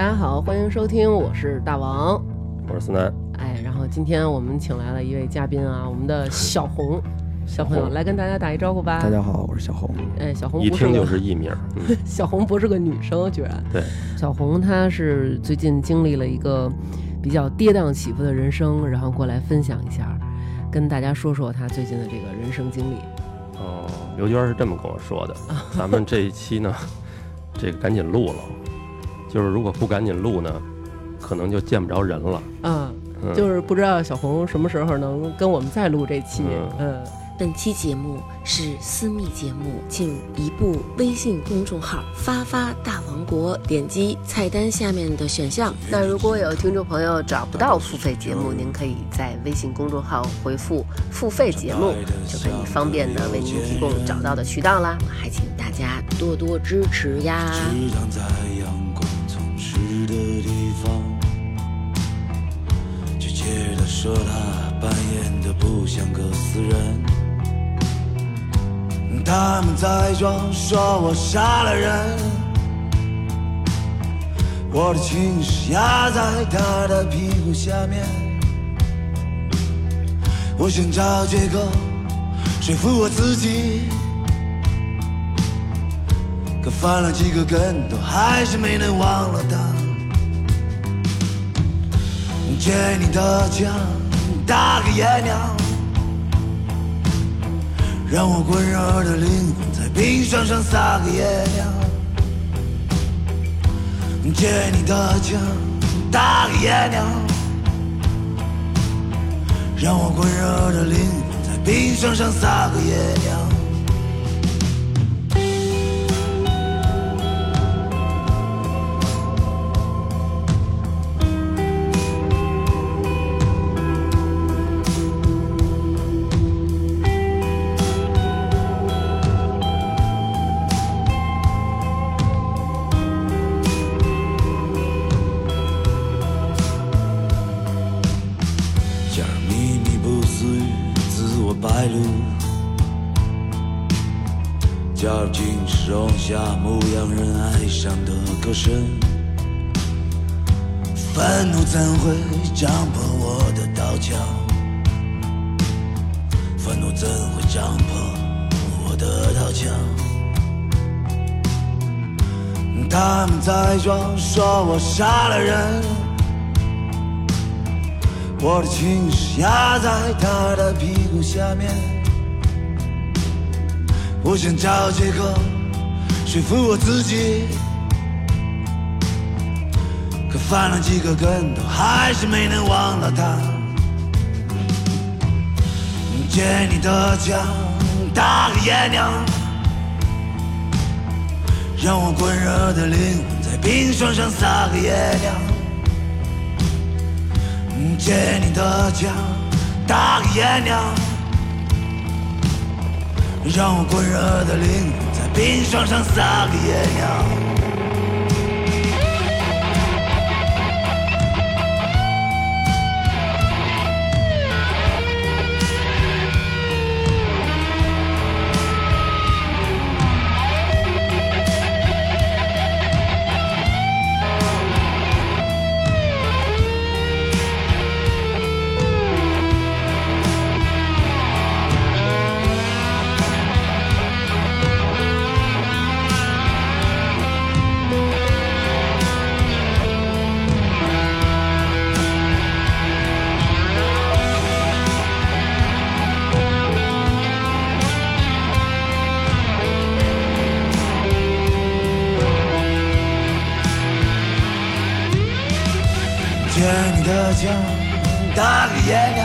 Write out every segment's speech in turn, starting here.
大家好，欢迎收听，我是大王，我是思南。哎，然后今天我们请来了一位嘉宾啊，我们的小红 小朋友来跟大家打一招呼吧。大家好，我是小红。哎，小红一听就是艺名。小红不是个女生，居然。对，小红她是最近经历了一个比较跌宕起伏的人生，然后过来分享一下，跟大家说说她最近的这个人生经历。哦，刘娟是这么跟我说的。咱们这一期呢，这个赶紧录了，就是如果不赶紧录呢，可能就见不着人了。嗯，就是不知道小红什么时候能跟我们再录这期。嗯。本期节目是私密节目，请移步微信公众号“发发大王国”，点击菜单下面的选项。那如果有听众朋友找不到付费节目，您可以在微信公众号回复“付费节目”，就可以方便的为您提供找到的渠道啦。还请大家多多支持呀！的地方。确切的说他扮演的不像个死人。他们在装，说我杀了人。我的情绪压在他的屁股下面。我想找借口说服我自己，可翻了几个跟头，还是没能忘了他。借你的枪，打个野鸟。让我滚热的灵魂在冰霜上撒个野鸟，借你的枪打个野鸟。让我滚热的灵魂在冰霜上撒个野白鹭。假如听剩下牧羊人哀伤的歌声，愤怒怎会胀破我的刀枪？愤怒怎会胀破我的刀枪？他们在装，说我杀了人。我的情绪压在他的屁股下面。我想找借口说服我自己。可翻了几个跟头，还是没能忘了他。借你的枪打个野鸟，让我滚热的灵魂在冰霜上撒个野鸟。借你的枪打个野鸟，让我滚热的灵魂在冰霜上撒个野鸟。打个野鸟，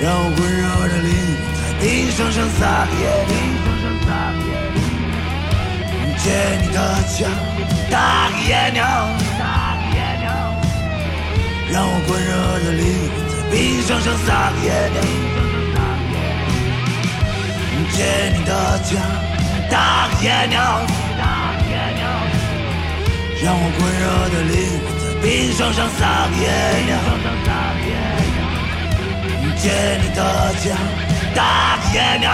让我温柔的灵魂在冰霜上撒个野。借你的枪，打个野鸟，让我温柔的灵魂在冰霜上撒个野鸟。借你的枪，打个野鸟，让我温柔的灵魂。冰霜上撒个野鸟，借你的枪打个野鸟，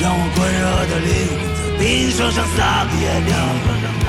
让我滚热的灵魂在冰霜上撒个野鸟。